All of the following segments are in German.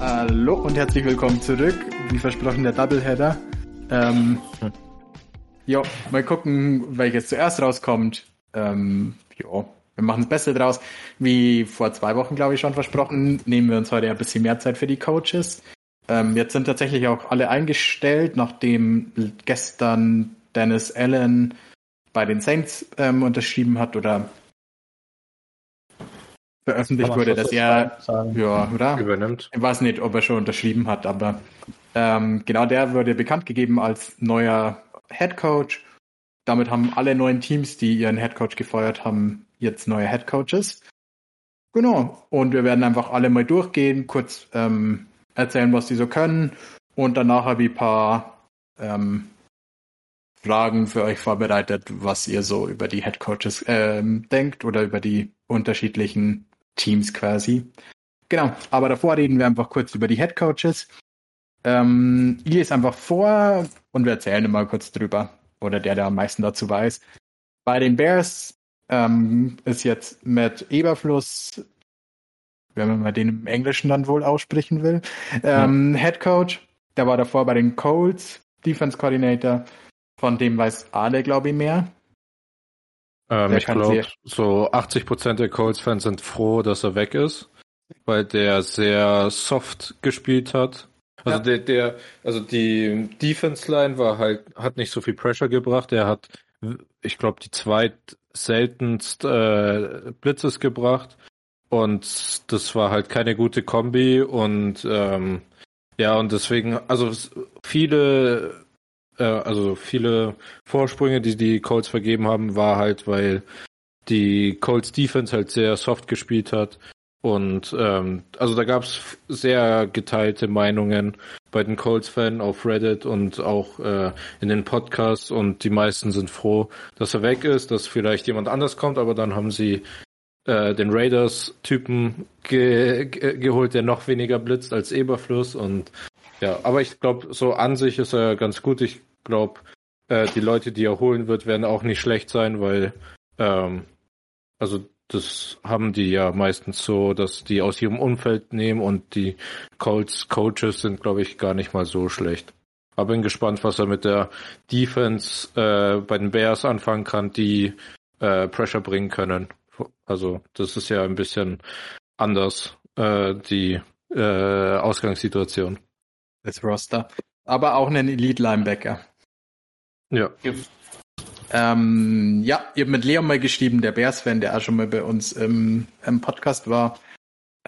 Hallo und herzlich willkommen zurück. Wie versprochen der Doubleheader. Ähm, jo, mal gucken, welches zuerst rauskommt. Ähm, jo, wir machen das Beste draus. Wie vor zwei Wochen, glaube ich, schon versprochen, nehmen wir uns heute ein bisschen mehr Zeit für die Coaches. Ähm, jetzt sind tatsächlich auch alle eingestellt, nachdem gestern Dennis Allen bei den Saints ähm, unterschrieben hat oder veröffentlicht wurde, dass er ja, oder? übernimmt. Ich weiß nicht, ob er schon unterschrieben hat, aber ähm, genau der wurde bekannt gegeben als neuer Head Coach. Damit haben alle neuen Teams, die ihren Head Coach gefeuert haben, jetzt neue Head Coaches. Genau. Und wir werden einfach alle mal durchgehen, kurz ähm, erzählen, was die so können. Und danach habe ich ein paar ähm, Fragen für euch vorbereitet, was ihr so über die Head Coaches ähm, denkt oder über die unterschiedlichen Teams quasi. Genau, aber davor reden wir einfach kurz über die Head Coaches. Ähm, ich lese einfach vor und wir erzählen immer kurz drüber. Oder der, der am meisten dazu weiß. Bei den Bears ähm, ist jetzt Matt Eberfluss, wenn man mal den im Englischen dann wohl aussprechen will, ähm, ja. Head Coach. Der war davor bei den Colts, Defense Coordinator. Von dem weiß alle, glaube ich, mehr. Ähm, ich glaube, so 80% der Colts-Fans sind froh, dass er weg ist, weil der sehr soft gespielt hat. Also ja. der, der, also die Defense-Line war halt, hat nicht so viel Pressure gebracht. Er hat, ich glaube, die zweit seltenst äh, Blitzes gebracht. Und das war halt keine gute Kombi und ähm, ja, und deswegen, also viele äh, also viele Vorsprünge, die die Colts vergeben haben, war halt, weil die Colts Defense halt sehr soft gespielt hat. Und ähm, also da gab es sehr geteilte Meinungen bei den Colts-Fans auf Reddit und auch äh, in den Podcasts und die meisten sind froh, dass er weg ist, dass vielleicht jemand anders kommt, aber dann haben sie äh, den Raiders-Typen ge ge geholt, der noch weniger blitzt als Eberfluss und ja, aber ich glaube, so an sich ist er ganz gut. Ich glaube, äh, die Leute, die er holen wird, werden auch nicht schlecht sein, weil ähm, also das haben die ja meistens so, dass die aus ihrem Umfeld nehmen und die Colts Coaches sind, glaube ich, gar nicht mal so schlecht. Aber bin gespannt, was er mit der Defense äh, bei den Bears anfangen kann, die äh, Pressure bringen können. Also das ist ja ein bisschen anders, äh, die äh, Ausgangssituation. Das Roster. Aber auch einen Elite-Linebacker. Ja. Ähm, ja, ihr habt mit Leon mal geschrieben, der Bears-Fan, der auch schon mal bei uns im, im Podcast war.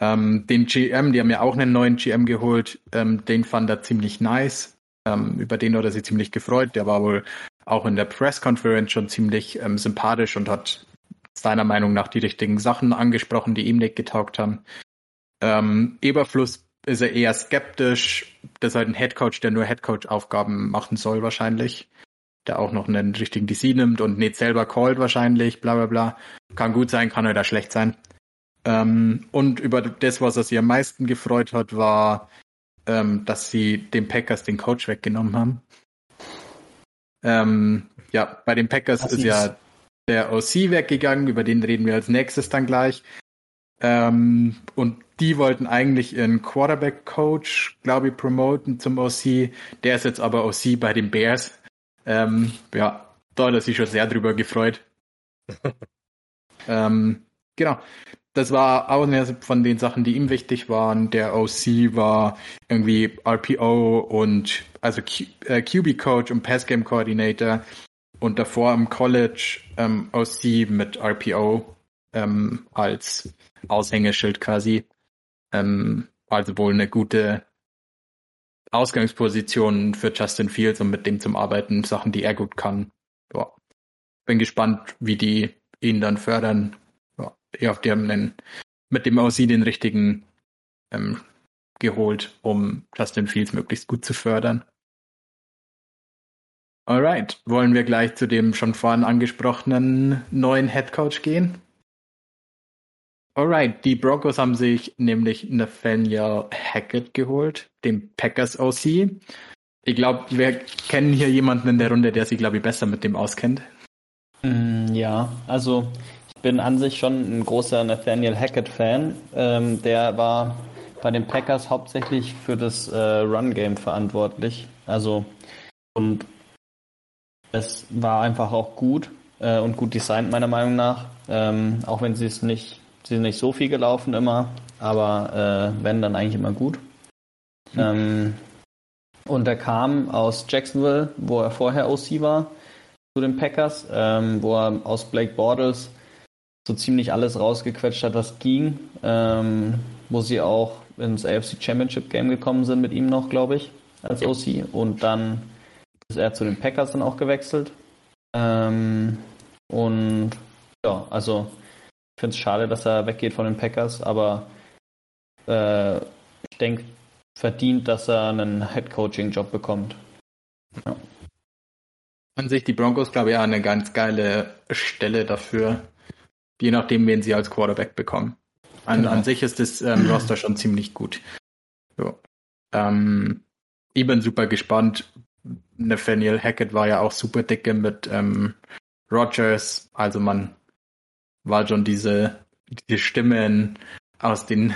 Ähm, den GM, die haben ja auch einen neuen GM geholt, ähm, den fand er ziemlich nice. Ähm, über den hat er sich ziemlich gefreut. Der war wohl auch in der Press Conference schon ziemlich ähm, sympathisch und hat seiner Meinung nach die richtigen Sachen angesprochen, die ihm nicht getaugt haben. Ähm, Eberfluss ist er eher skeptisch. Das ist halt ein Headcoach, der nur Headcoach-Aufgaben machen soll wahrscheinlich der auch noch einen richtigen DC nimmt und nicht selber callt wahrscheinlich, bla bla bla. Kann gut sein, kann oder schlecht sein. Ähm, und über das, was er sich am meisten gefreut hat, war, ähm, dass sie den Packers den Coach weggenommen haben. Ähm, ja, bei den Packers ist ja der OC weggegangen, über den reden wir als nächstes dann gleich. Ähm, und die wollten eigentlich ihren Quarterback-Coach, glaube ich, promoten zum OC. Der ist jetzt aber OC bei den Bears. Ähm, ja, da hat er sich schon sehr drüber gefreut. ähm, genau. Das war auch eine von den Sachen, die ihm wichtig waren. Der OC war irgendwie RPO und also Q, äh, QB Coach und Pass Game Coordinator und davor im College ähm, OC mit RPO ähm, als Aushängeschild quasi. Ähm, also wohl eine gute Ausgangspositionen für Justin Fields und mit dem zum Arbeiten, Sachen, die er gut kann. Ja. Bin gespannt, wie die ihn dann fördern. Ja, ja die haben mit dem Aussie den richtigen ähm, geholt, um Justin Fields möglichst gut zu fördern. Alright, wollen wir gleich zu dem schon vorhin angesprochenen neuen Head Coach gehen? Alright, die Broncos haben sich nämlich Nathaniel Hackett geholt, den Packers OC. Ich glaube, wir kennen hier jemanden in der Runde, der sich, glaube ich, besser mit dem auskennt. Mm, ja, also ich bin an sich schon ein großer Nathaniel Hackett-Fan. Ähm, der war bei den Packers hauptsächlich für das äh, Run-Game verantwortlich. Also und es war einfach auch gut äh, und gut designt meiner Meinung nach. Ähm, auch wenn sie es nicht, sie sind nicht so viel gelaufen immer, aber äh, wenn dann eigentlich immer gut. Ähm, und er kam aus Jacksonville, wo er vorher OC war, zu den Packers, ähm, wo er aus Blake Bortles so ziemlich alles rausgequetscht hat, was ging. Ähm, wo sie auch ins AFC Championship Game gekommen sind mit ihm noch, glaube ich, als OC. Und dann ist er zu den Packers dann auch gewechselt. Ähm, und ja, also ich finde es schade, dass er weggeht von den Packers, aber äh, ich denke, verdient, dass er einen Head-Coaching-Job bekommt. Ja. An sich die Broncos, glaube ich, auch eine ganz geile Stelle dafür, je nachdem, wen sie als Quarterback bekommen. An, genau. an sich ist das ähm, Roster schon ziemlich gut. So. Ähm, ich bin super gespannt. Nathaniel Hackett war ja auch super dicke mit ähm, Rogers. Also man war schon diese, diese Stimmen aus den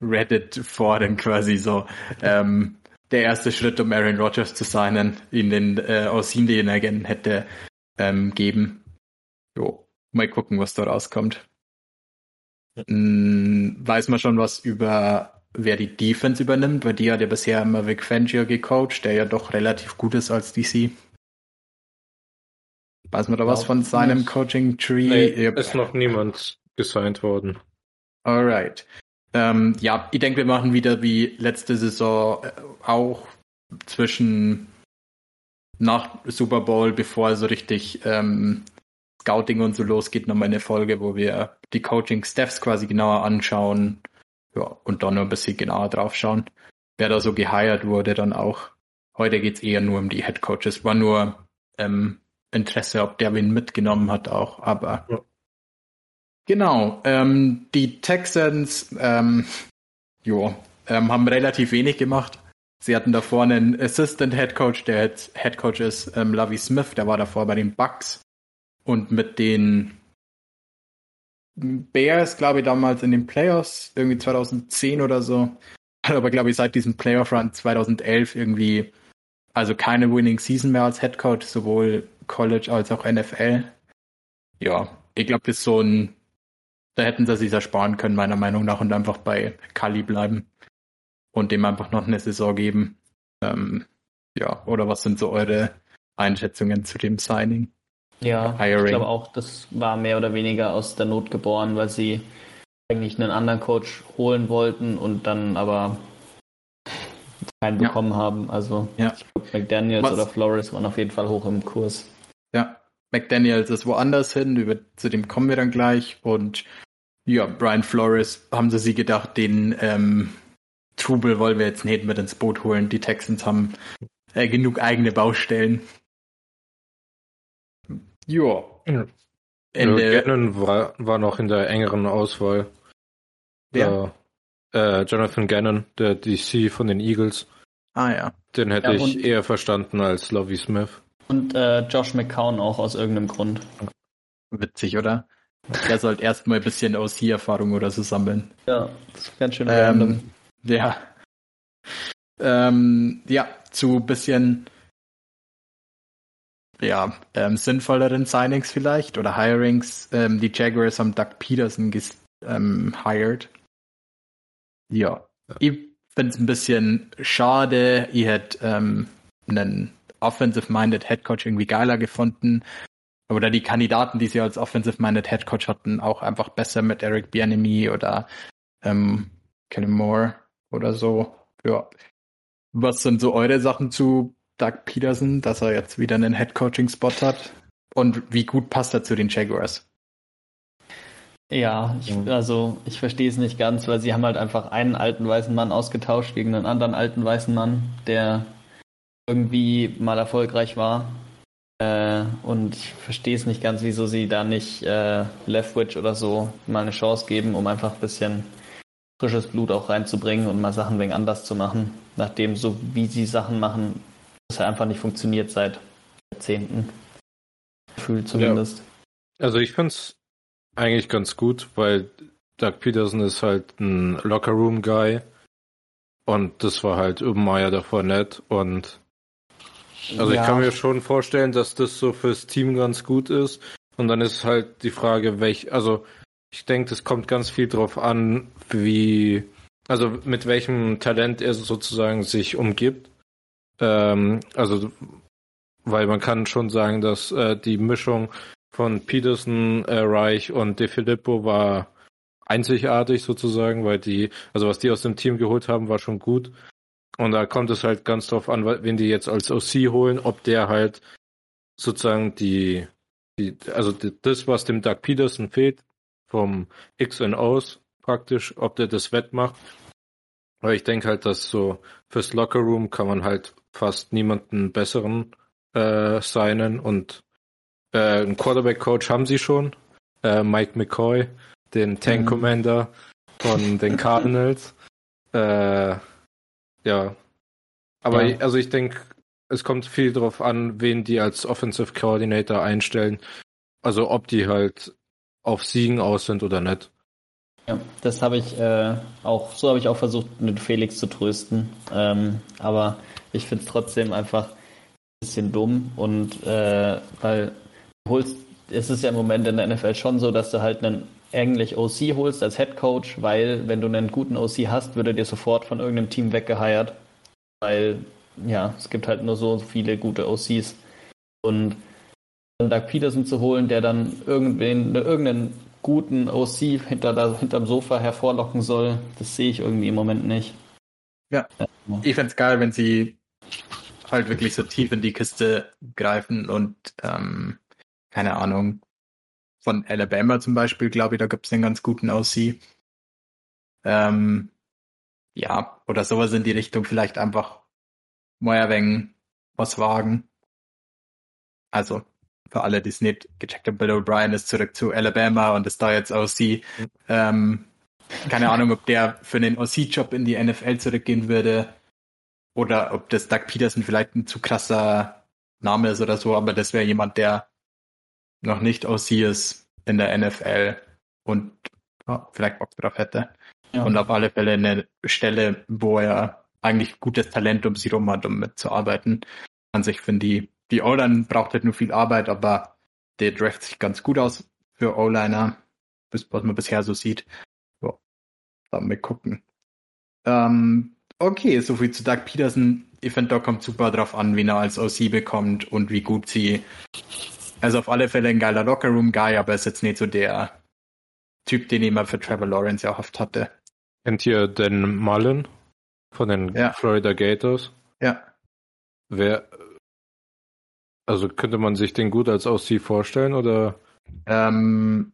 Reddit-Foren quasi so. Ähm, der erste Schritt, um Aaron Rodgers zu signen, ihn den äh, Aussehen, den er gerne hätte ähm, geben. Jo, mal gucken, was da rauskommt. Hm, weiß man schon was über, wer die Defense übernimmt? Weil die hat ja bisher immer Vic Fangio gecoacht, der ja doch relativ gut ist als DC. Weiß man da was von seinem Coaching-Tree? Nee, ist noch niemand gesigned worden. Alright. Ähm, ja, ich denke, wir machen wieder wie letzte Saison äh, auch zwischen nach Super Bowl, bevor so richtig ähm, Scouting und so losgeht, nochmal eine Folge, wo wir die Coaching-Staffs quasi genauer anschauen ja, und dann noch ein bisschen genauer drauf schauen, wer da so geheiert wurde dann auch. Heute geht's eher nur um die Head Coaches. War nur ähm, Interesse, ob der wen mitgenommen hat auch, aber ja. Genau, ähm, die Texans, ähm, jo, ähm, haben relativ wenig gemacht. Sie hatten davor einen Assistant Head Coach, der jetzt Head Coach ist, ähm, Lovie Smith, der war davor bei den Bucks. Und mit den Bears, glaube ich, damals in den Playoffs, irgendwie 2010 oder so. Aber glaube ich, seit diesem Playoff Run 2011 irgendwie, also keine Winning Season mehr als Head sowohl College als auch NFL. Ja, ich glaube, das ist so ein da hätten sie sich ersparen können, meiner Meinung nach, und einfach bei Kali bleiben und dem einfach noch eine Saison geben. Ähm, ja, oder was sind so eure Einschätzungen zu dem Signing? Ja, Hiring? ich glaube auch, das war mehr oder weniger aus der Not geboren, weil sie eigentlich einen anderen Coach holen wollten und dann aber keinen ja. bekommen haben. Also ja. ich glaube, McDaniels was? oder Flores waren auf jeden Fall hoch im Kurs. Ja, McDaniels ist woanders hin, über, zu dem kommen wir dann gleich. Und ja, Brian Flores, haben sie sich gedacht, den ähm, Trubel wollen wir jetzt nicht mit ins Boot holen. Die Texans haben äh, genug eigene Baustellen. Ja. Ende. Ja, Gannon war, war noch in der engeren Auswahl. Wer? Äh, Jonathan Gannon, der DC von den Eagles. Ah ja. Den hätte ja, ich eher verstanden als Lovie Smith. Und äh, Josh McCown auch aus irgendeinem Grund. Witzig, oder? Er sollte erstmal ein bisschen OC-Erfahrung oder so sammeln. Ja, das ist ganz schön ähm, Ja. Ähm, ja, zu ein bisschen ja, ähm, sinnvolleren Signings vielleicht oder Hirings. Ähm, die Jaguars haben Doug Peterson ähm, hired. Ja. ja. Ich finde es ein bisschen schade. Ich hätte ähm, einen offensive-minded Headcoach irgendwie geiler gefunden oder die Kandidaten, die sie als Offensive-Minded Head Coach hatten, auch einfach besser mit Eric Bianemi oder ähm, Kenny Moore oder so. Ja. Was sind so eure Sachen zu Doug Peterson, dass er jetzt wieder einen Head Coaching Spot hat? Und wie gut passt er zu den Jaguars? Ja, ich, also ich verstehe es nicht ganz, weil sie haben halt einfach einen alten weißen Mann ausgetauscht gegen einen anderen alten weißen Mann, der irgendwie mal erfolgreich war Äh, und ich verstehe es nicht ganz, wieso sie da nicht äh, Leftwich oder so mal eine Chance geben, um einfach ein bisschen frisches Blut auch reinzubringen und mal Sachen wegen anders zu machen. Nachdem so wie sie Sachen machen, das einfach nicht funktioniert seit Jahrzehnten. Gefühlt zumindest. Ja. Also ich finde es eigentlich ganz gut, weil Doug Peterson ist halt ein Locker-Room-Guy und das war halt Urbanmeyer davor nett und also ja. ich kann mir schon vorstellen, dass das so fürs Team ganz gut ist und dann ist halt die Frage, welch, also ich denke, es kommt ganz viel drauf an, wie, also mit welchem Talent er sozusagen sich umgibt. Ähm, also, weil man kann schon sagen, dass äh, die Mischung von Peterson, äh, Reich und De Filippo war einzigartig sozusagen, weil die, also was die aus dem Team geholt haben, war schon gut. Und da kommt es halt ganz drauf an, wen die jetzt als OC holen, ob der halt sozusagen die, die also das, was dem Doug Peterson fehlt, vom X und O's praktisch, ob der das wettmacht. Weil ich denke halt, dass so fürs Lockerroom kann man halt fast niemanden besseren äh, signen und äh, einen Quarterback-Coach haben sie schon, äh, Mike McCoy, den Tank mhm. Commander von den Cardinals. äh, ja. Aber ja. Also ich denke, es kommt viel darauf an, wen die als Offensive Coordinator einstellen. Also ob die halt auf Siegen aus sind oder nicht. Ja, das habe ich äh, auch, so habe ich auch versucht, mit Felix zu trösten. Ähm, aber ich finde es trotzdem einfach ein bisschen dumm und äh, weil du holst, es ist ja im Moment in der NFL schon so, dass du halt einen eigentlich OC holst als Head Coach, weil wenn du einen guten OC hast, würde dir sofort von irgendeinem Team weggeheiert. Weil, ja, es gibt halt nur so viele gute OCs. Und Doug Peterson zu holen, der dann irgendwen, irgendeinen guten OC hinter, hinterm Sofa hervorlocken soll, das sehe ich irgendwie im Moment nicht. Ja, ich fände es geil, wenn sie halt wirklich so tief in die Kiste greifen und ähm, keine Ahnung, von Alabama zum Beispiel, glaube ich, da gibt es einen ganz guten OC. Ähm, ja, oder sowas in die Richtung, vielleicht einfach wenig was wagen. Also, für alle, die es nicht gecheckt haben, Bill O'Brien ist zurück zu Alabama und ist da jetzt OC. Ähm, keine Ahnung, ob der für einen OC-Job in die NFL zurückgehen würde oder ob das Doug Peterson vielleicht ein zu krasser Name ist oder so, aber das wäre jemand, der noch nicht OC ist in der NFL und ja, vielleicht Bock drauf hätte. Ja. Und auf alle Fälle eine Stelle, wo er eigentlich gutes Talent um sie rum hat, um mitzuarbeiten. An sich finde ich die O-Line braucht halt nur viel Arbeit, aber der Draft sich ganz gut aus für O-Liner, was man bisher so sieht. Ja, dann wir gucken. Ähm, okay, soviel zu Doug Peterson. Ich finde, da kommt super drauf an, wie er als OC bekommt und wie gut sie. Also auf alle Fälle ein geiler Lockerroom-Guy, aber ist jetzt nicht so der Typ, den ich immer für Trevor Lawrence erhofft hatte. Kennt ihr den Mullen von den ja. Florida Gators? Ja. Wer, also könnte man sich den gut als OC vorstellen oder? Ähm,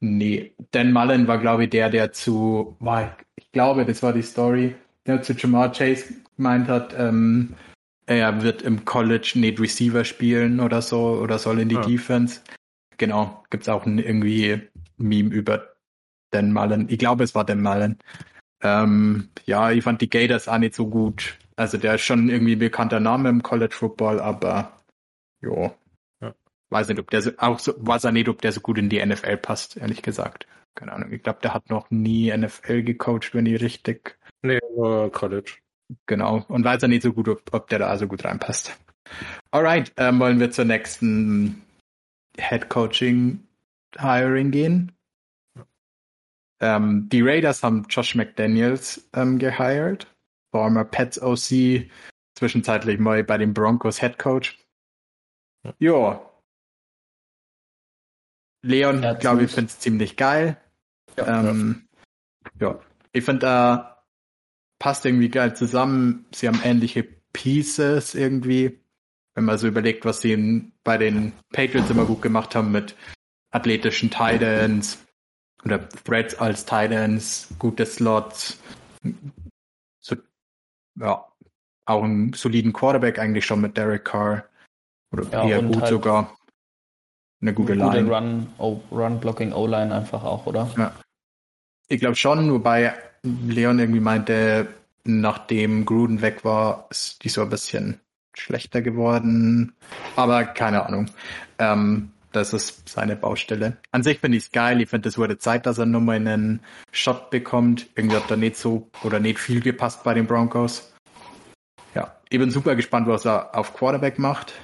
nee. Dan Mullen war, glaube ich, der, der zu, war, ich glaube, das war die Story, der zu Jamar Chase gemeint hat, ähm, er wird im College nicht Receiver spielen oder so oder soll in die ja. Defense. Genau, gibt's auch ein irgendwie Meme über Dan Mullen. Ich glaube, es war Dan Mullen. Ähm, ja, ich fand die Gators auch nicht so gut. Also der ist schon irgendwie ein bekannter Name im College Football, aber Jo. Ja. Weiß nicht, ob der so, auch so, weiß er nicht, ob der so gut in die NFL passt, ehrlich gesagt. Keine Ahnung. Ich glaube, der hat noch nie NFL gecoacht, wenn ich richtig. College. Genau. Und weiß er nicht so gut, ob, ob der da so gut reinpasst. Alright, ähm, wollen wir zur nächsten Head Coaching Hiring gehen. Ähm, die Raiders haben Josh McDaniels ähm, gehired, former Pets OC, zwischenzeitlich mal bei den Broncos Head Coach. Ja. Leon, ja, glaube ich, finde es ziemlich geil. Ja, ähm, ja. ja. ich finde, da passt irgendwie geil zusammen. Sie haben ähnliche Pieces irgendwie. Wenn man so überlegt, was sie in, bei den Patriots immer gut gemacht haben mit athletischen Titans oder Threads als Titans, gute Slots. So, ja, auch einen soliden Quarterback eigentlich schon mit Derek Carr. Oder ja, eher gut halt sogar. Eine gute Line. Gute Run, oh, Run Blocking O-Line einfach auch, oder? Ja. Ich glaube schon, wobei Leon irgendwie meinte, nachdem Gruden weg war, ist die so ein bisschen schlechter geworden. Aber keine Ahnung. Ähm, das ist seine Baustelle. An sich finde ich es geil. Ich finde, es wurde Zeit, dass er nochmal einen Shot bekommt. Irgendwie hat da nicht so oder nicht viel gepasst bei den Broncos. Ja, ich bin super gespannt, was er auf Quarterback macht.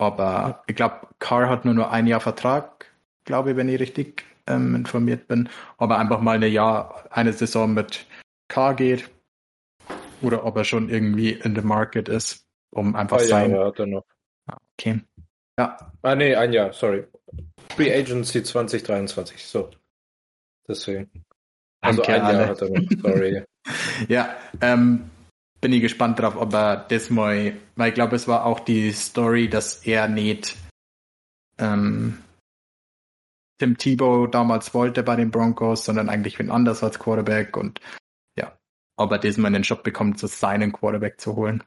Aber ich glaube, Carr hat nur noch ein Jahr Vertrag, glaube ich, wenn ich richtig ähm, informiert bin. Ob er einfach mal eine Jahr, eine Saison mit Carr geht. Oder ob er schon irgendwie in the market ist, um einfach ah, sein. Ja, hat er noch. Ah, okay. Ja. Ah, nee, ein Jahr, sorry. Free Agency 2023, so. Deswegen. Also Danke, ein alle. Jahr hat er noch, sorry. ja, ähm, bin ich gespannt drauf, ob er das mal, weil ich glaube, es war auch die Story, dass er nicht ähm, Tim Tebow damals wollte bei den Broncos, sondern eigentlich wen anders als Quarterback und ja, ob er das mal in den Job bekommt, so seinen Quarterback zu holen.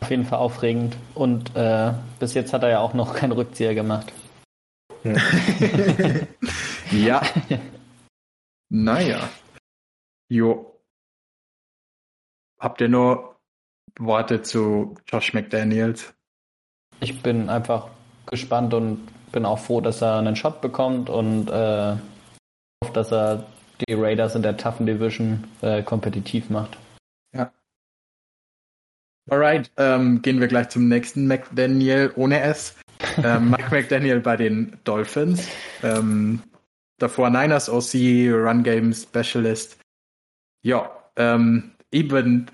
Auf jeden Fall aufregend. Und äh, bis jetzt hat er ja auch noch keinen Rückzieher gemacht. ja. naja. Jo. Habt ihr nur Worte zu Josh McDaniels? Ich bin einfach gespannt und bin auch froh, dass er einen Shot bekommt und äh, hoffe, dass er die Raiders in der Toughen Division äh, kompetitiv macht. Ja. Alright, ähm, gehen wir gleich zum nächsten McDaniel ohne S. Ähm, Mike McDaniel bei den Dolphins. Ähm, davor Niners OC, Run Game Specialist. Ja, ähm, ich bin,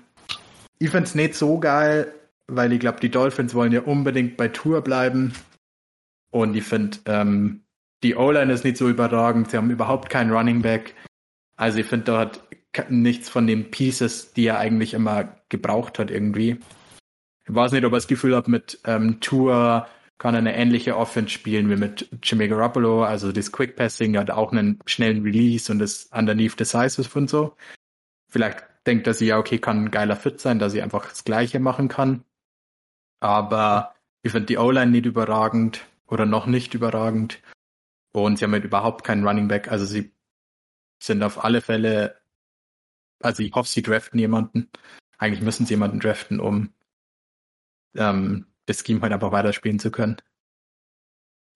ich find's nicht so geil, weil ich glaube, die Dolphins wollen ja unbedingt bei Tour bleiben. Und ich finde, ähm, die O-Line ist nicht so überragend. Sie haben überhaupt keinen Running Back. Also ich finde, da hat nichts von den Pieces, die er eigentlich immer gebraucht hat irgendwie. Ich weiß nicht, ob ich das Gefühl habe, mit ähm, Tour kann er eine ähnliche Offense spielen wie mit Jimmy Garoppolo, also das Quick Passing hat auch einen schnellen Release und das underneath decisive und so. Vielleicht denkt er sich ja, okay, kann ein geiler Fit sein, dass ich einfach das Gleiche machen kann. Aber ich finde die O-Line nicht überragend oder noch nicht überragend. Und sie haben halt überhaupt keinen Running Back. Also sie sind auf alle Fälle also ich hoffe, sie draften jemanden. Eigentlich müssen sie jemanden draften, um ähm, das Scheme halt einfach weiterspielen zu können.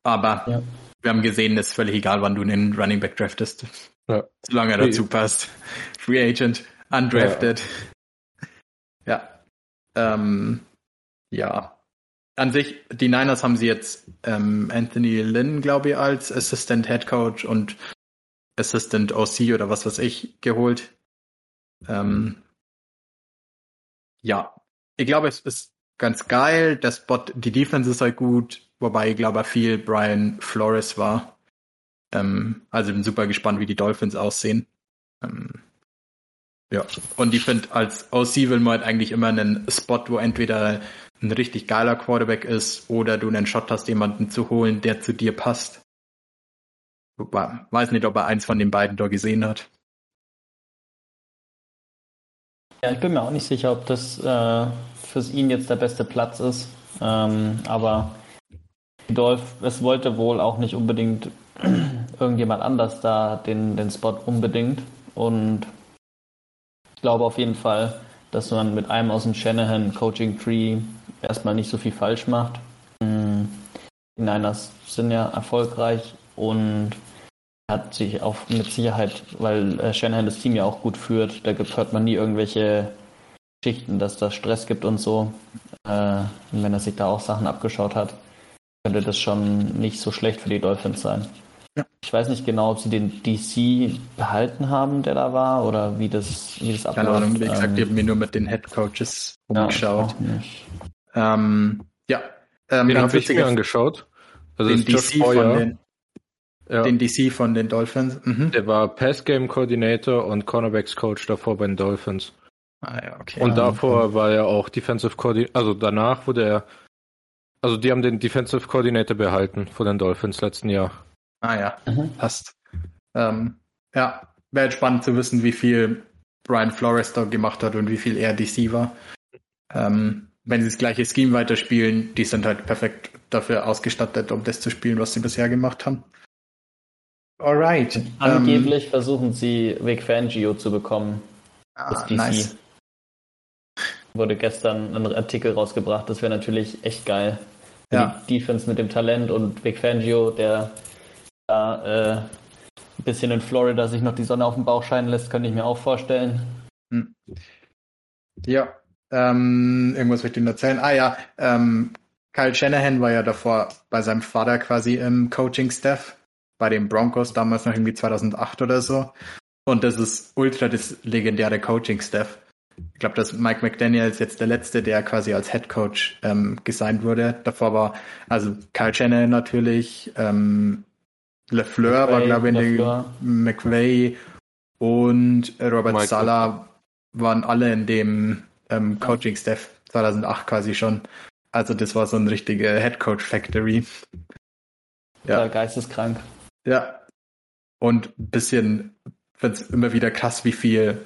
Aber ja. wir haben gesehen, es ist völlig egal, wann du einen Running Back draftest. Ja. Solange er dazu passt. Free Agent, undrafted. Ja. Ja. Ähm, ja. An sich, die Niners haben sie jetzt ähm, Anthony Lynn, glaube ich, als Assistant Head Coach und Assistant OC oder was weiß ich geholt. Ähm, ja, ich glaube, es ist ganz geil. Der Spot, die Defense ist halt gut, wobei ich glaube, viel Brian Flores war. Ähm, also bin super gespannt, wie die Dolphins aussehen. Ähm, ja, und ich finde, als OC will man halt eigentlich immer einen Spot, wo entweder ein richtig geiler Quarterback ist oder du einen Shot hast, jemanden zu holen, der zu dir passt. Weiß nicht, ob er eins von den beiden da gesehen hat. Ja, ich bin mir auch nicht sicher, ob das äh, für ihn jetzt der beste Platz ist. Ähm, aber Dolph, es wollte wohl auch nicht unbedingt irgendjemand anders da den, den Spot unbedingt. Und ich glaube auf jeden Fall, dass man mit einem aus dem Shanahan Coaching Tree erstmal nicht so viel falsch macht. Hm, die Niners sind ja erfolgreich und hat sich auch mit Sicherheit, weil äh, Shanahan das Team ja auch gut führt, da gibt, hört man nie irgendwelche Geschichten, dass das Stress gibt und so. Äh, und wenn er sich da auch Sachen abgeschaut hat, könnte das schon nicht so schlecht für die Dolphins sein. Ja. Ich weiß nicht genau, ob sie den DC behalten haben, der da war, oder wie das, wie das abläuft. Keine Ahnung, wie gesagt, ähm, ich habe mir nur mit den Head Coaches umgeschaut. Ja, ähm, ja. Ähm, den habe ich mir angeschaut. Also den DC von den, ja. Den DC von den Dolphins. Mhm. Der war Pass-Game Coordinator und Cornerbacks Coach davor bei den Dolphins. Ah, ja, okay. Und davor okay. war er auch Defensive Coordinator, also danach wurde er, also die haben den Defensive Coordinator behalten von den Dolphins letzten Jahr. Ah ja, mhm. passt. Ähm, ja, wäre spannend zu wissen, wie viel Brian Flores da gemacht hat und wie viel er DC war. Ähm, wenn sie das gleiche Scheme weiterspielen, die sind halt perfekt dafür ausgestattet, um das zu spielen, was sie bisher gemacht haben. Alright. Angeblich ähm, versuchen sie Vic Fangio zu bekommen. Ah, nice. Wurde gestern ein Artikel rausgebracht, das wäre natürlich echt geil. Ja. Die Defense mit dem Talent und Vic Fangio, der da äh, ein bisschen in Florida sich noch die Sonne auf den Bauch scheinen lässt, könnte ich mir auch vorstellen. Hm. Ja, ähm, irgendwas möchte ich noch erzählen. Ah ja, ähm, Kyle Shanahan war ja davor bei seinem Vater quasi im Coaching-Staff bei den Broncos, damals noch irgendwie 2008 oder so. Und das ist ultra das legendäre Coaching-Staff. Ich glaube, dass Mike McDaniel ist jetzt der letzte, der quasi als Head Coach ähm, gesigned wurde. Davor war also Kyle Shanahan natürlich, ähm, LeFleur war, glaube ich, in McVay und Robert Michael. Sala waren alle in dem ähm, Coaching-Staff 2008 quasi schon. Also das war so ein richtige Head-Coach-Factory. Ja. Geisteskrank. Ja. Und ein bisschen, finde es immer wieder krass, wie viel,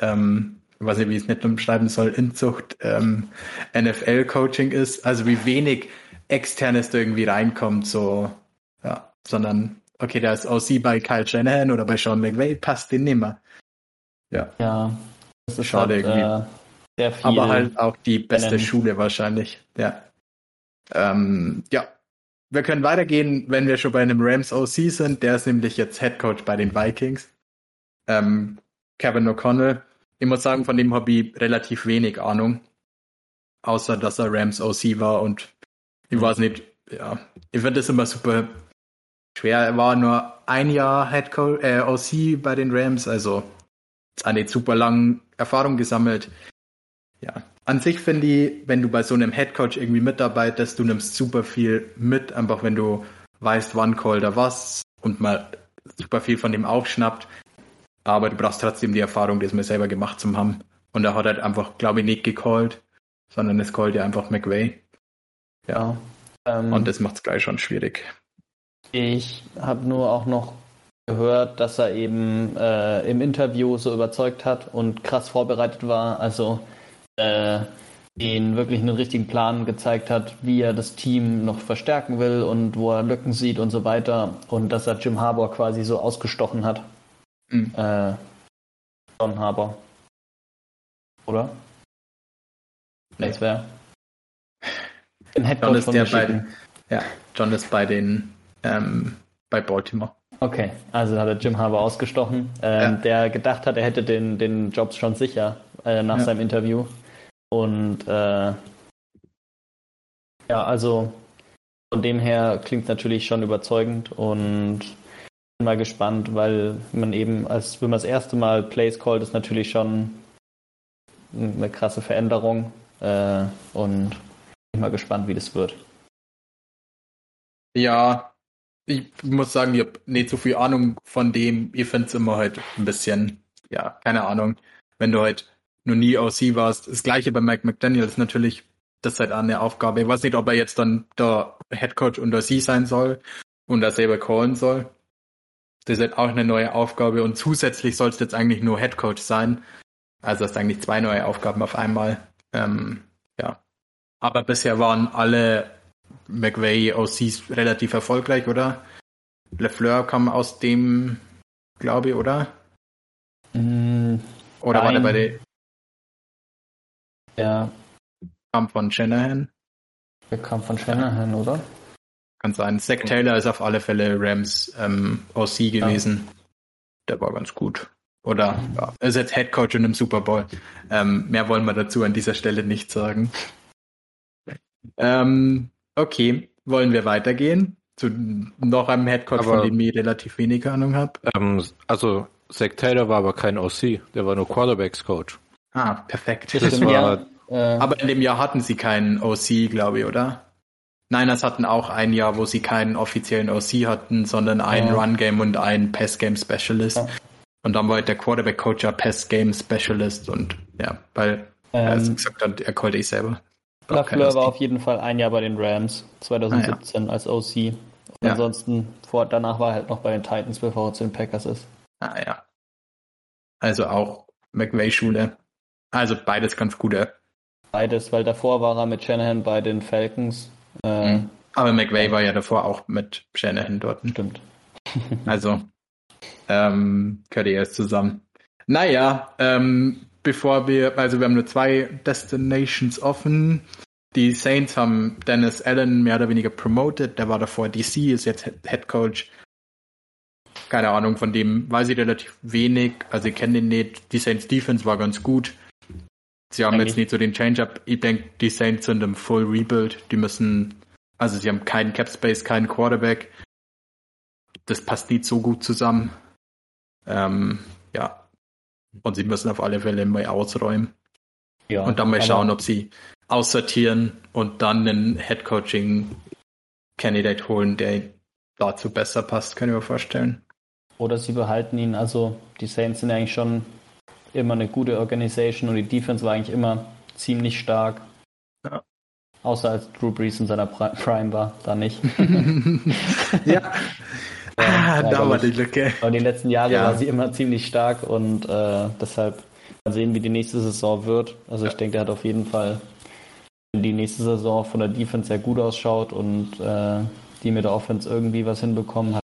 ähm, ich weiß nicht, wie ich es nicht umschreiben soll, Inzucht ähm, NFL-Coaching ist. Also wie wenig externes da irgendwie reinkommt, so, ja, sondern, okay, da ist OC bei Kyle Shanahan oder bei Sean McVay, passt den nimmer. Ja. Ja. Das ist schade halt, irgendwie. Äh, sehr viel. Aber halt auch die beste nennen. Schule wahrscheinlich. Ja. Ähm, ja. Wir können weitergehen, wenn wir schon bei einem Rams OC sind. Der ist nämlich jetzt Head Coach bei den Vikings. Ähm, Kevin O'Connell. Ich muss sagen, von dem habe ich relativ wenig Ahnung. Außer, dass er Rams OC war und ich weiß nicht, ja. Ich finde das immer super schwer. Er war nur ein Jahr Head Coach, äh, OC bei den Rams, also auch nicht super lang Erfahrung gesammelt ja, an sich finde ich, wenn du bei so einem Headcoach irgendwie mitarbeitest, du nimmst super viel mit, einfach wenn du weißt, wann callt er was und mal super viel von dem aufschnappt. Aber du brauchst trotzdem die Erfahrung, die es mir selber gemacht zu haben. Und er hat halt einfach, glaube ich, nicht gecallt, sondern es callt ja einfach McVay. Ja. Ähm, und das macht es gleich schon schwierig. Ich habe nur auch noch gehört, dass er eben äh, im Interview so überzeugt hat und krass vorbereitet war. Also äh, den wirklich einen richtigen Plan gezeigt hat, wie er das Team noch verstärken will und wo er Lücken sieht und so weiter. Und dass er Jim Harbour quasi so ausgestochen hat. Mhm. Äh, John Harbour. Oder? Nee. Das wäre. John ist der bei den, ja, John ist bei den ähm, bei Baltimore. Okay, also hat er Jim Harbour ausgestochen, ähm, ja. der gedacht hat, er hätte den, den Jobs schon sicher äh, nach ja. seinem Interview. Und äh, ja, also von dem her klingt natürlich schon überzeugend und bin mal gespannt, weil man eben, als wenn man das erste Mal Plays callt, ist natürlich schon eine krasse Veränderung äh, und bin mal gespannt, wie das wird. Ja, ich muss sagen, ich habe nicht so viel Ahnung von dem. Ich finde es immer halt ein bisschen, ja, keine Ahnung, wenn du halt noch nie OC warst. Das gleiche bei Mike McDaniel ist natürlich, das ist halt eine Aufgabe. Ich weiß nicht, ob er jetzt dann der Head Coach unter sie sein soll und er selber callen soll. Das ist halt auch eine neue Aufgabe und zusätzlich soll es jetzt eigentlich nur Head Coach sein. Also das sind eigentlich zwei neue Aufgaben auf einmal. Ähm, ja. Aber bisher waren alle McVay OCs relativ erfolgreich, oder? LeFleur kam aus dem, glaube ich, oder? Mm, oder war der bei der ja. Kam von Shanahan. Der kam von Shanahan, oder? Kann sein. Zach Taylor ist auf alle Fälle Rams ähm, OC gewesen. Ja. Der war ganz gut. Oder ja, er ist jetzt Head Coach in einem Super Bowl. Ähm, mehr wollen wir dazu an dieser Stelle nicht sagen. Ähm, okay, wollen wir weitergehen zu noch einem Head Coach, aber, von dem ich relativ wenig Ahnung habe. Ähm, also Zach Taylor war aber kein OC, der war nur Quarterbacks Coach. Ah, perfekt. Das war, äh, aber in dem Jahr hatten sie keinen OC, glaube ich, oder? Niners hatten auch ein Jahr, wo sie keinen offiziellen OC hatten, sondern ein ja. Run-Game und ein Pass-Game-Specialist. Ja. Und dann war halt der Quarterback-Coach ja Pass-Game-Specialist und ja, weil ähm, er gesagt hat, er konnte ich selber. LaFleur war auf jeden Fall ein Jahr bei den Rams, 2017 ah, ja. als OC. Ja. ansonsten, vor, danach war er halt noch bei den Titans, bevor er zu den Packers ist. Ah ja. Also auch McVay-Schule. Also beides ganz gute beides, weil davor war er mit Shanahan bei den Falcons. Äh, mhm. Aber McVay war ja davor auch mit Shanahan dort. Stimmt. Also, ähm, gehört erst zusammen. Naja, ähm, bevor wir, also wir haben nur zwei Destinations offen. Die Saints haben Dennis Allen mehr oder weniger promoted. Der war davor DC, ist jetzt Head Coach. Keine Ahnung, von dem weiß ich relativ wenig. Also ich kenne den nicht. Die Saints Defense war ganz gut. Sie haben Eigentlich. jetzt nicht so den Change-up. Ich denke, die Saints sind im Full Rebuild. Die müssen, also sie haben keinen Cap Space, keinen Quarterback. Das passt nicht so gut zusammen. Ähm, ja. Und sie müssen auf alle Fälle mal ausräumen. Ja, und dann mal schauen, ob sie aussortieren und dann einen Head Coaching Candidate holen, der dazu besser passt, kann ich mir vorstellen. Oder sie behalten ihn. Also die Saints sind eigentlich schon immer eine gute Organisation und die Defense war eigentlich immer ziemlich stark. Ja. Außer als Drew Brees in seiner Prime war, da nicht. ja. ah, da war die Lücke. Aber die letzten Jahre ja. war sie immer ziemlich stark und äh, deshalb mal sehen, wie die nächste Saison wird. Also ja. ich denke, der hat auf jeden Fall, wenn die nächste Saison von der Defense sehr gut ausschaut und äh, die mit der Offense irgendwie was hinbekommen hat,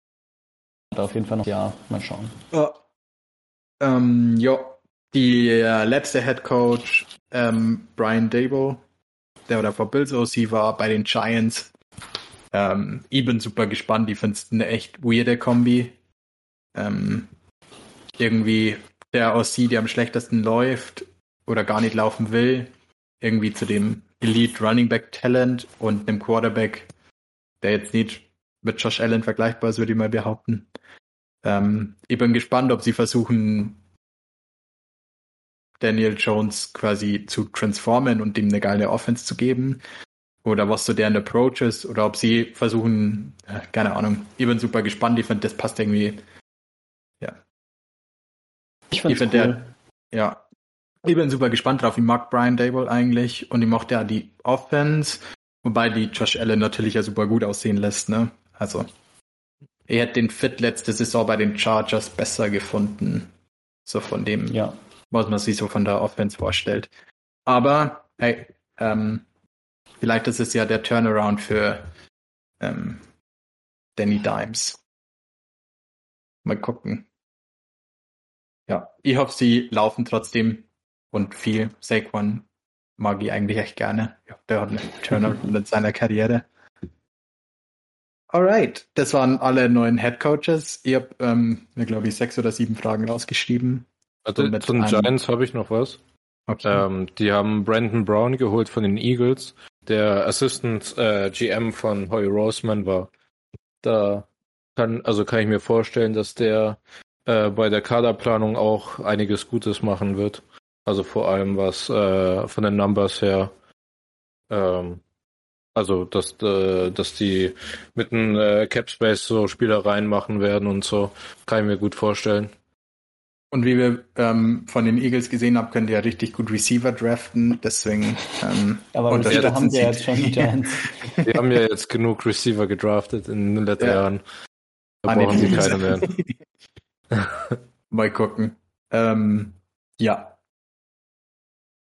hat auf jeden Fall noch ja mal schauen. Ja. Ähm, ja, die äh, letzte Head Coach ähm, Brian Dable, der oder vor Bills OC war bei den Giants. Ähm, ich bin super gespannt. Die finde es eine echt weirde Kombi. Ähm, irgendwie der OC, der am schlechtesten läuft oder gar nicht laufen will, irgendwie zu dem Elite Running Back Talent und einem Quarterback, der jetzt nicht mit Josh Allen vergleichbar ist, würde ich mal behaupten. Ähm, ich bin gespannt, ob sie versuchen, Daniel Jones quasi zu transformen und ihm eine geile Offense zu geben. Oder was so deren Approach ist. Oder ob sie versuchen, äh, keine Ahnung. Ich bin super gespannt. Ich finde, das passt irgendwie. Ja. Ich, ich finde cool. der, ja. Ich bin super gespannt drauf. Ich mag Brian Dable eigentlich und ich mochte ja die Offense. Wobei die Josh Allen natürlich ja super gut aussehen lässt, ne? Also. Er hat den Fit letzte Saison bei den Chargers besser gefunden. So von dem. Ja was man sich so von der Offense vorstellt. Aber hey, ähm, vielleicht ist es ja der Turnaround für ähm, Danny Dimes. Mal gucken. Ja, ich hoffe, sie laufen trotzdem und viel. Saquon mag ich eigentlich echt gerne. Ja, der hat einen Turnaround in seiner Karriere. Alright, das waren alle neuen Head Coaches. Ich habe, ähm, glaube ich, sechs oder sieben Fragen rausgeschrieben. Also so zu den Giants habe ich noch was. Okay. Ähm, die haben Brandon Brown geholt von den Eagles, der Assistant äh, GM von Hoy Roseman war. Da kann, also kann ich mir vorstellen, dass der äh, bei der Kaderplanung auch einiges Gutes machen wird. Also vor allem was äh, von den Numbers her. Ähm, also dass, äh, dass die mit einem äh, Cap Space so Spielereien machen werden und so, kann ich mir gut vorstellen. Und wie wir ähm, von den Eagles gesehen haben, können die ja richtig gut Receiver draften. Deswegen. Ähm, Aber Receiver haben sie ja jetzt schon die Giants. Die haben ja jetzt genug Receiver gedraftet in den letzten ja. Jahren. Da ah, brauchen sie keine mehr. Mal gucken. Ähm, ja.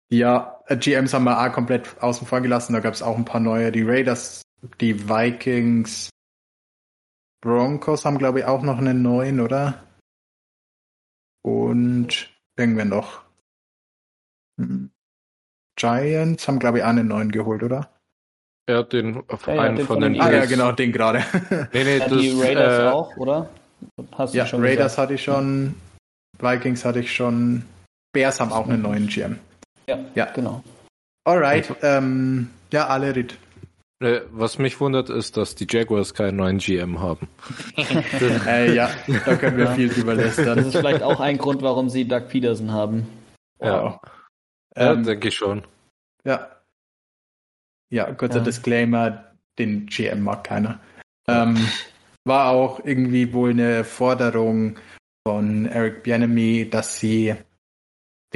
Ja, GMs haben wir A komplett außen vor gelassen. Da gab es auch ein paar neue. Die Raiders, die Vikings, Broncos haben, glaube ich, auch noch einen neuen, oder? Und irgendwer noch. Hm. Giants haben, glaube ich, einen neuen geholt, oder? Er hat den auf ja, einen von, den Ah ja, genau, den gerade. nee, nee, ja, das, die Raiders äh, auch, oder? Hast ja, schon Raiders gesagt? hatte ich schon, Vikings hatte ich schon, Bears haben auch einen neuen GM. Ja, ja. genau. Alright, ähm, ja, alle Rit. Äh, was mich wundert, ist, dass die Jaguars keinen neuen GM haben. äh, ja, da können wir viel drüber lästern. Das ist vielleicht auch ein Grund, warum sie Doug Peterson haben. Ja, ja ähm, denke ich schon. Ja. Ja, kurzer ja. Disclaimer, den GM mag keiner. Ähm, war auch irgendwie wohl eine Forderung von Eric Bienemy, dass sie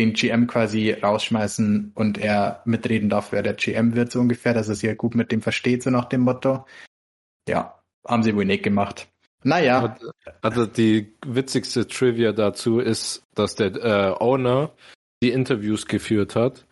den GM quasi rausschmeißen und er mitreden darf, wer der GM wird, so ungefähr, dass er sich ja gut mit dem versteht, so nach dem Motto. Ja, haben sie wohl nicht gemacht. Naja. Also die witzigste Trivia dazu ist, dass der äh, Owner die Interviews geführt hat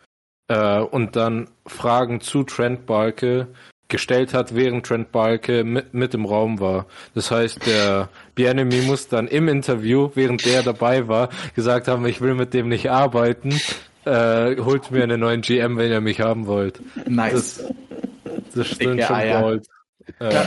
äh, und dann Fragen zu Trent Balke gestellt hat, während Trent Balke mit, mit im Raum war. Das heißt, der Bienemy muss dann im Interview, während der dabei war, gesagt haben, ich will mit dem nicht arbeiten, äh, holt mir einen neuen GM, wenn ihr mich haben wollt. Nice. Das, das stimmt schon Gold. Ja.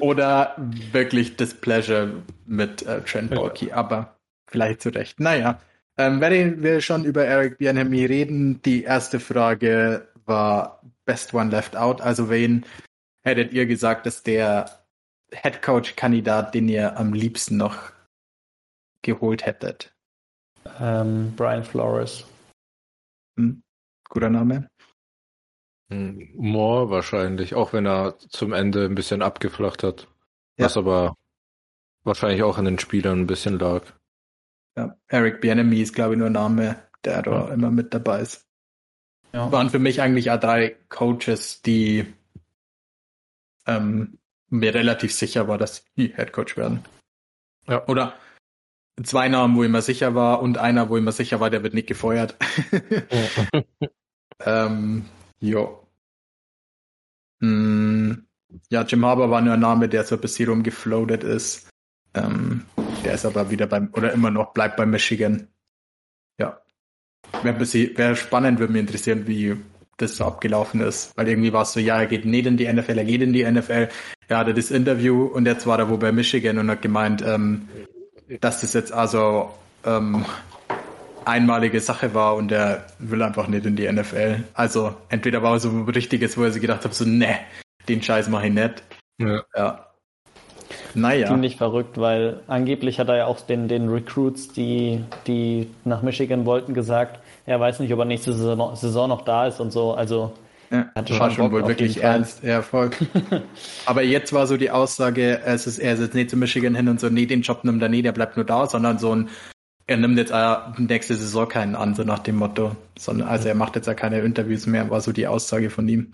Oder wirklich Displeasure mit äh, Trent Balky, aber vielleicht zu Recht. Naja, ähm, wenn wir schon über Eric Bienemy reden, die erste Frage war Best One Left Out. Also wen hättet ihr gesagt, dass der Head Coach Kandidat, den ihr am liebsten noch geholt hättet? Ähm, Brian Flores. Hm, guter Name. Hm, Moore wahrscheinlich, auch wenn er zum Ende ein bisschen abgeflacht hat. Ja. Was aber wahrscheinlich auch an den Spielern ein bisschen lag. Ja, Eric Bienemy ist, glaube ich, nur ein Name, der da ja. immer mit dabei ist. Ja. Waren für mich eigentlich auch drei Coaches, die ähm, mir relativ sicher war, dass die Head Coach werden. Ja. Oder zwei Namen, wo ich mir sicher war und einer, wo ich mir sicher war, der wird nicht gefeuert. ähm, jo. Hm, ja, Jim Harbour war nur ein Name, der so ein bisschen rumgefloatet ist. Ähm, der ist aber wieder beim, oder immer noch, bleibt bei Michigan. Ja. Wäre wär spannend, würde mich interessieren, wie das so abgelaufen ist. Weil irgendwie war es so, ja, er geht nicht in die NFL, er geht in die NFL. Er hatte das Interview und jetzt war er wo bei Michigan und hat gemeint, ähm, dass das jetzt also ähm, einmalige Sache war und er will einfach nicht in die NFL. Also entweder war es so ein richtiges, wo er sich gedacht hat, so, ne, den Scheiß mache ich nicht. Ja. ja. Naja. Ziemlich verrückt, weil angeblich hat er ja auch den, den Recruits, die, die nach Michigan wollten, gesagt, er weiß nicht, ob er nächste Saison, Saison noch da ist und so. Also ja, hatte schon, schon wohl wirklich ernst, Erfolg. Aber jetzt war so die Aussage, es ist, er ist jetzt nicht zu Michigan hin und so, nee, den Job nimmt er nie, der bleibt nur da, sondern so ein, er nimmt jetzt äh, nächste Saison keinen an, so nach dem Motto. Sondern, also er macht jetzt ja keine Interviews mehr, war so die Aussage von ihm.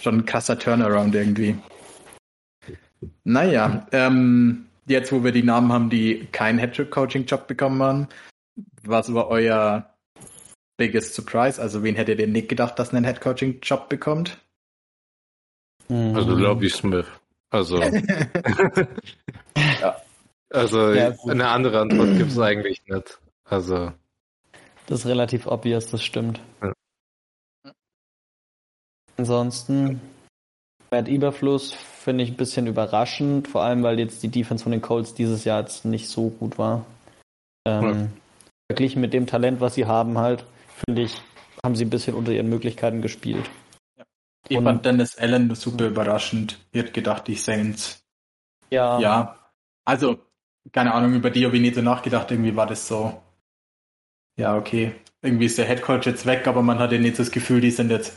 Schon ein krasser Turnaround irgendwie. Naja, ähm, jetzt wo wir die Namen haben, die keinen Head-Coaching-Job bekommen haben, was war euer biggest surprise? Also wen hättet ihr nicht gedacht, dass einen Head-Coaching-Job bekommt? Mhm. Also Lobby Smith. Also. ja. Also ja, eine andere Antwort gibt es eigentlich nicht. Also. Das ist relativ obvious, das stimmt. Ja. Ansonsten Bad Überfluss finde ich ein bisschen überraschend, vor allem weil jetzt die Defense von den Colts dieses Jahr jetzt nicht so gut war. Ähm, ja. Verglichen mit dem Talent, was sie haben, halt, finde ich, haben sie ein bisschen unter ihren Möglichkeiten gespielt. Ja. Ich Und, fand Dennis Allen super überraschend. Hätte gedacht, die Saints. Ja. Ja. Also, keine Ahnung, über die habe ich nicht so nachgedacht. Irgendwie war das so. Ja, okay. Irgendwie ist der Headcoach jetzt weg, aber man hatte nicht das Gefühl, die sind jetzt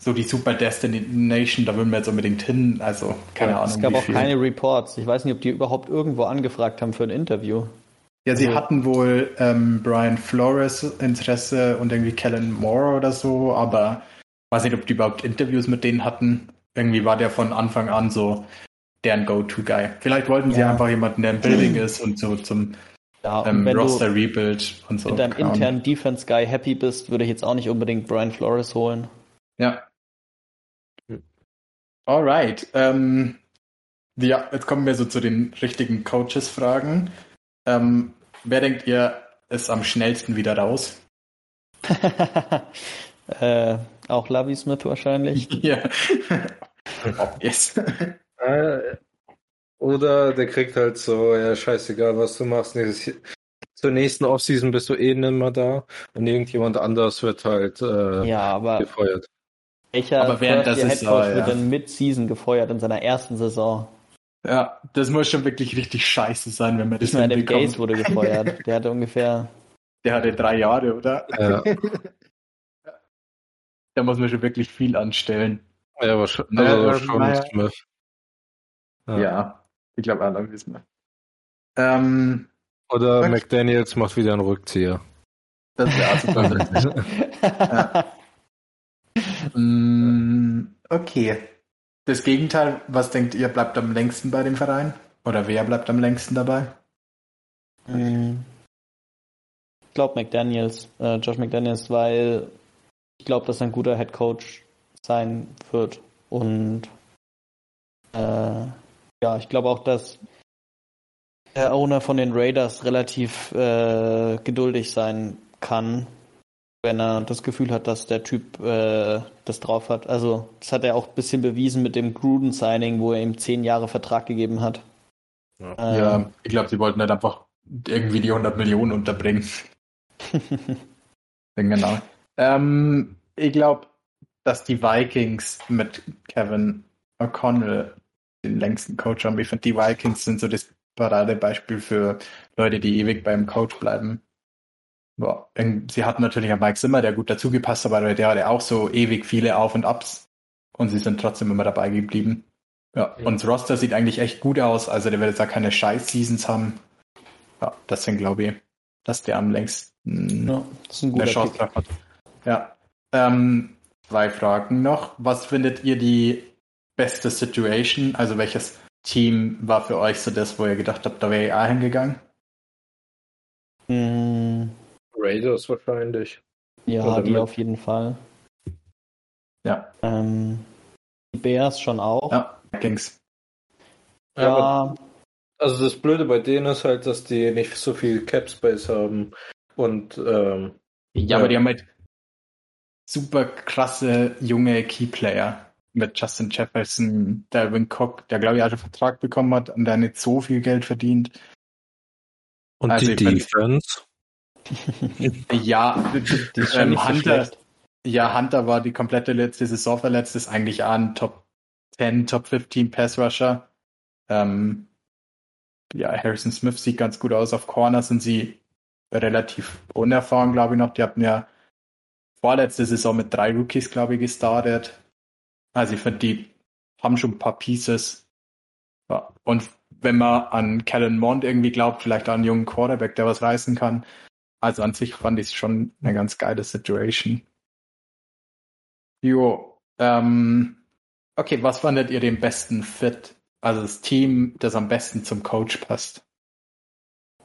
so die Super Destination, da würden wir jetzt unbedingt hin. Also, keine ja, Ahnung. Es gab auch viel. keine Reports. Ich weiß nicht, ob die überhaupt irgendwo angefragt haben für ein Interview. Ja, sie also, hatten wohl ähm, Brian Flores Interesse und irgendwie Kellen Moore oder so, aber weiß nicht, ob die überhaupt Interviews mit denen hatten. Irgendwie war der von Anfang an so deren Go-To-Guy. Vielleicht wollten sie ja. einfach jemanden, der im Building ist und so zum ja, ähm, Roster Rebuild und so. Wenn du mit deinem internen Defense-Guy happy bist, würde ich jetzt auch nicht unbedingt Brian Flores holen. Ja, Alright. Ähm, ja, jetzt kommen wir so zu den richtigen Coaches-Fragen. Ähm, wer denkt ihr, ist am schnellsten wieder raus? äh, auch Lavi Smith wahrscheinlich. ja. Obvious. Äh, oder der kriegt halt so, ja, scheißegal, was du machst. Zur nächsten Offseason bist du eh nicht mehr da und irgendjemand anders wird halt äh, ja, aber gefeuert. Welcher aber während der Saison, ja. wird dann mid-Season gefeuert in seiner ersten Saison? Ja, das muss schon wirklich richtig scheiße sein, wenn man das Ich meine, der Gates wurde gefeuert. Der hatte ungefähr. Der hatte drei Jahre, oder? Ja. da muss man schon wirklich viel anstellen. Ja, aber schon, also schon Smith. Ja. ja, ich glaube, alle wissen wir. Ähm, oder McDaniels macht wieder einen Rückzieher. Das wäre auch super. ja. Mm, okay. Das Gegenteil, was denkt ihr, bleibt am längsten bei dem Verein? Oder wer bleibt am längsten dabei? Mm. Ich glaube McDaniels, äh, Josh McDaniels, weil ich glaube, dass er ein guter Head Coach sein wird. Und äh, ja, ich glaube auch, dass der Owner von den Raiders relativ äh, geduldig sein kann, wenn er das Gefühl hat, dass der Typ äh, das drauf hat. Also das hat er auch ein bisschen bewiesen mit dem Gruden-Signing, wo er ihm zehn Jahre Vertrag gegeben hat. Ja, ähm, ja ich glaube, sie wollten halt einfach irgendwie die 100 Millionen unterbringen. genau. Ähm, ich glaube, dass die Vikings mit Kevin O'Connell den längsten Coach haben. Ich finde, die Vikings sind so das Paradebeispiel für Leute, die ewig beim Coach bleiben. Boah, sie hatten natürlich einen Mike Zimmer, der gut dazugepasst hat, aber der hatte auch so ewig viele Auf und Abs und sie sind trotzdem immer dabei geblieben. Ja, und das Roster sieht eigentlich echt gut aus, also der wird jetzt auch keine Scheiß-Seasons haben. Ja, deswegen glaube ich, dass der am längsten ja, eine Chance drauf hat. Ja. Ähm, zwei Fragen noch. Was findet ihr die beste Situation? Also welches Team war für euch so das, wo ihr gedacht habt, da wäre ich auch hingegangen? Hm. Raiders wahrscheinlich. Ja, Oder die mit... auf jeden Fall. Ja. Ähm, die Bears schon auch. Ja, Kings. Ja, ja also das Blöde bei denen ist halt, dass die nicht so viel Cap Space haben und ähm, ja, ja, aber die haben halt super krasse junge Keyplayer mit Justin Jefferson, Delvin Cook, der glaube ich auch einen Vertrag bekommen hat und der nicht so viel Geld verdient. Und also die Defense? Ja, die ist ähm, Hunter, so ja, Hunter war die komplette letzte Saison verletzt, ist eigentlich auch ein Top 10, Top 15 Pass Rusher. Ähm, ja, Harrison Smith sieht ganz gut aus. Auf Corner sind sie relativ unerfahren, glaube ich noch. Die hatten ja vorletzte Saison mit drei Rookies, glaube ich, gestartet. Also ich finde, die haben schon ein paar Pieces. Ja. Und wenn man an Kellen Mond irgendwie glaubt, vielleicht an einen jungen Quarterback, der was reißen kann. Also an sich fand ich es schon eine ganz geile Situation. Jo, ähm, okay, was fandet ihr den besten Fit? Also das Team, das am besten zum Coach passt?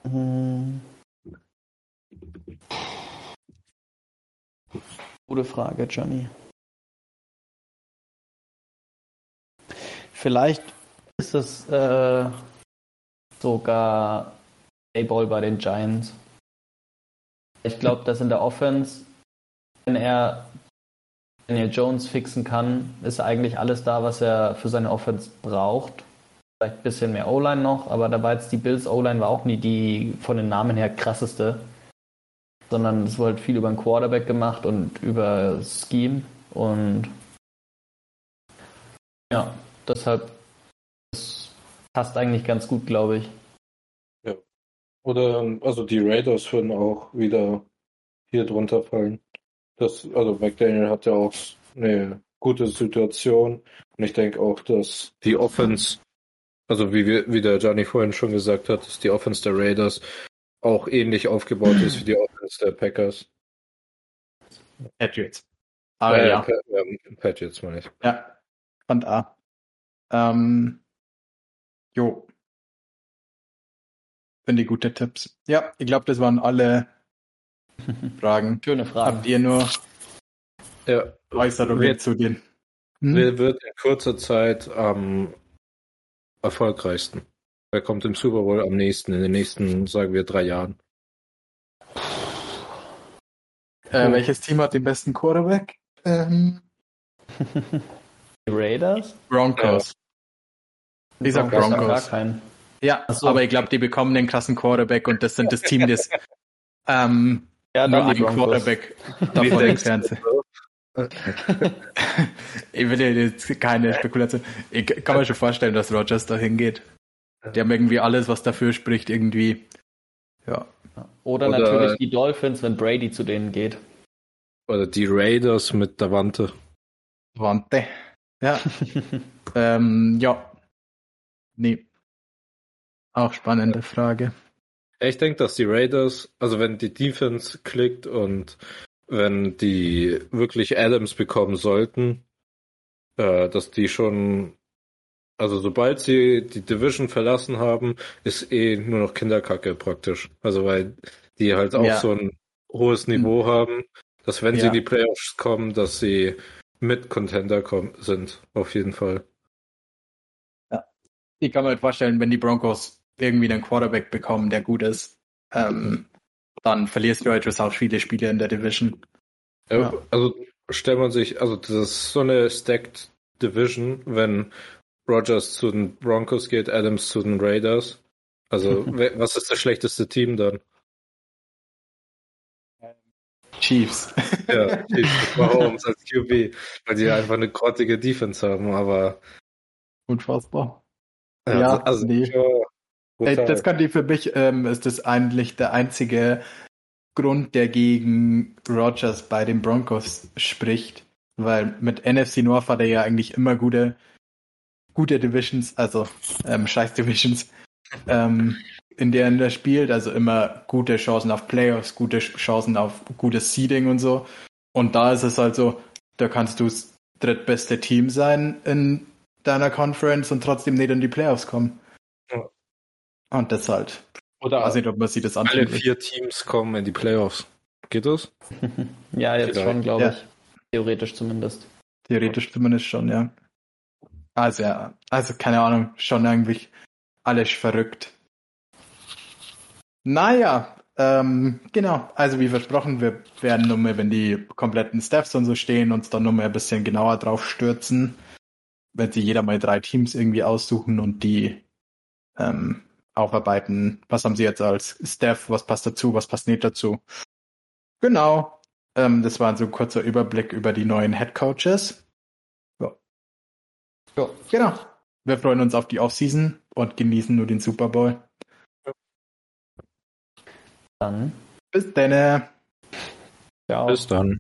Hm. Gute Frage, Johnny. Vielleicht ist es äh, sogar A-Ball bei den Giants. Ich glaube, dass in der Offense, wenn er Daniel Jones fixen kann, ist eigentlich alles da, was er für seine Offense braucht. Vielleicht ein bisschen mehr O-Line noch, aber dabei jetzt die Bills O-Line war auch nie die von den Namen her krasseste sondern es wurde viel über den Quarterback gemacht und über Scheme und ja, deshalb passt eigentlich ganz gut, glaube ich. Oder also die Raiders würden auch wieder hier drunter fallen. Das, also McDaniel hat ja auch eine gute Situation und ich denke auch, dass die Offense, also wie, wir, wie der Gianni vorhin schon gesagt hat, dass die Offense der Raiders auch ähnlich aufgebaut ist wie die Offense der Packers. Patriots. Aber äh, ja. Pa ähm, Patriots meine ich. Ja, Fand A. Ähm, jo. Finde ich gute Tipps. Ja, ich glaube, das waren alle Fragen. Schöne Fragen. Habt ihr nur ja. Äußerungen zu den? Hm? Wer wird in kurzer Zeit am erfolgreichsten? Wer kommt im Super Bowl am nächsten, in den nächsten, sagen wir, drei Jahren? Äh, welches Team hat den besten Quarterback? Ähm, die Raiders? Broncos. Ja. Ich sag Broncos. Ja, so. aber ich glaube, die bekommen den krassen Quarterback und das sind das Team, das ähm, ja, nur ein Quarterback davon entfernt sind. ich will jetzt keine Spekulation. Ich kann mir schon vorstellen, dass Rogers da hingeht. Die haben irgendwie alles, was dafür spricht, irgendwie. Ja. Oder, Oder natürlich die Dolphins, wenn Brady zu denen geht. Oder die Raiders mit Davante. Davante. Ja. ähm, ja. Nee. Auch spannende Frage. Ich denke, dass die Raiders, also wenn die Defense klickt und wenn die wirklich Adams bekommen sollten, äh, dass die schon also sobald sie die Division verlassen haben, ist eh nur noch Kinderkacke praktisch. Also weil die halt auch ja. so ein hohes Niveau mhm. haben, dass wenn ja. sie in die Playoffs kommen, dass sie mit Contender kommen, sind, auf jeden Fall. Ja. Ich kann mir halt vorstellen, wenn die Broncos irgendwie einen Quarterback bekommen, der gut ist, ähm, dann verlierst du halt auch viele Spiele in der Division. Ja, also stellt man sich, also das ist so eine stacked Division, wenn Rogers zu den Broncos geht, Adams zu den Raiders. Also, was ist das schlechteste Team dann? Chiefs. Ja, Chiefs Mahomes als QB, weil die einfach eine grottige Defense haben, aber. Unfassbar. Ja, ja also, nee. Ey, das kann die für mich, ähm, ist das eigentlich der einzige Grund, der gegen Rogers bei den Broncos spricht. Weil mit NFC North hat er ja eigentlich immer gute, gute Divisions, also ähm, scheiß Divisions, ähm, in denen er spielt. Also immer gute Chancen auf Playoffs, gute Chancen auf gutes Seeding und so. Und da ist es halt so, da kannst du das drittbeste Team sein in deiner Conference und trotzdem nicht in die Playoffs kommen. Und das halt. Oder weiß nicht, ob man sich das anschaut. Alle vier Teams kommen in die Playoffs. Geht das? ja, jetzt Vielleicht. schon, glaube ja. ich. Theoretisch zumindest. Theoretisch zumindest schon, ja. Also ja, also keine Ahnung, schon irgendwie alles verrückt. Naja, ähm, genau. Also wie versprochen, wir werden nur mehr, wenn die kompletten Staffs und so stehen, uns dann nur mehr ein bisschen genauer drauf stürzen. Wenn sie jeder mal drei Teams irgendwie aussuchen und die ähm, aufarbeiten, was haben sie jetzt als Staff, was passt dazu, was passt nicht dazu. Genau. Ähm, das war so ein kurzer Überblick über die neuen Head Coaches. Ja. ja. Genau. Wir freuen uns auf die Offseason und genießen nur den Super Bowl. Dann. Bis dann. Ciao. Bis dann.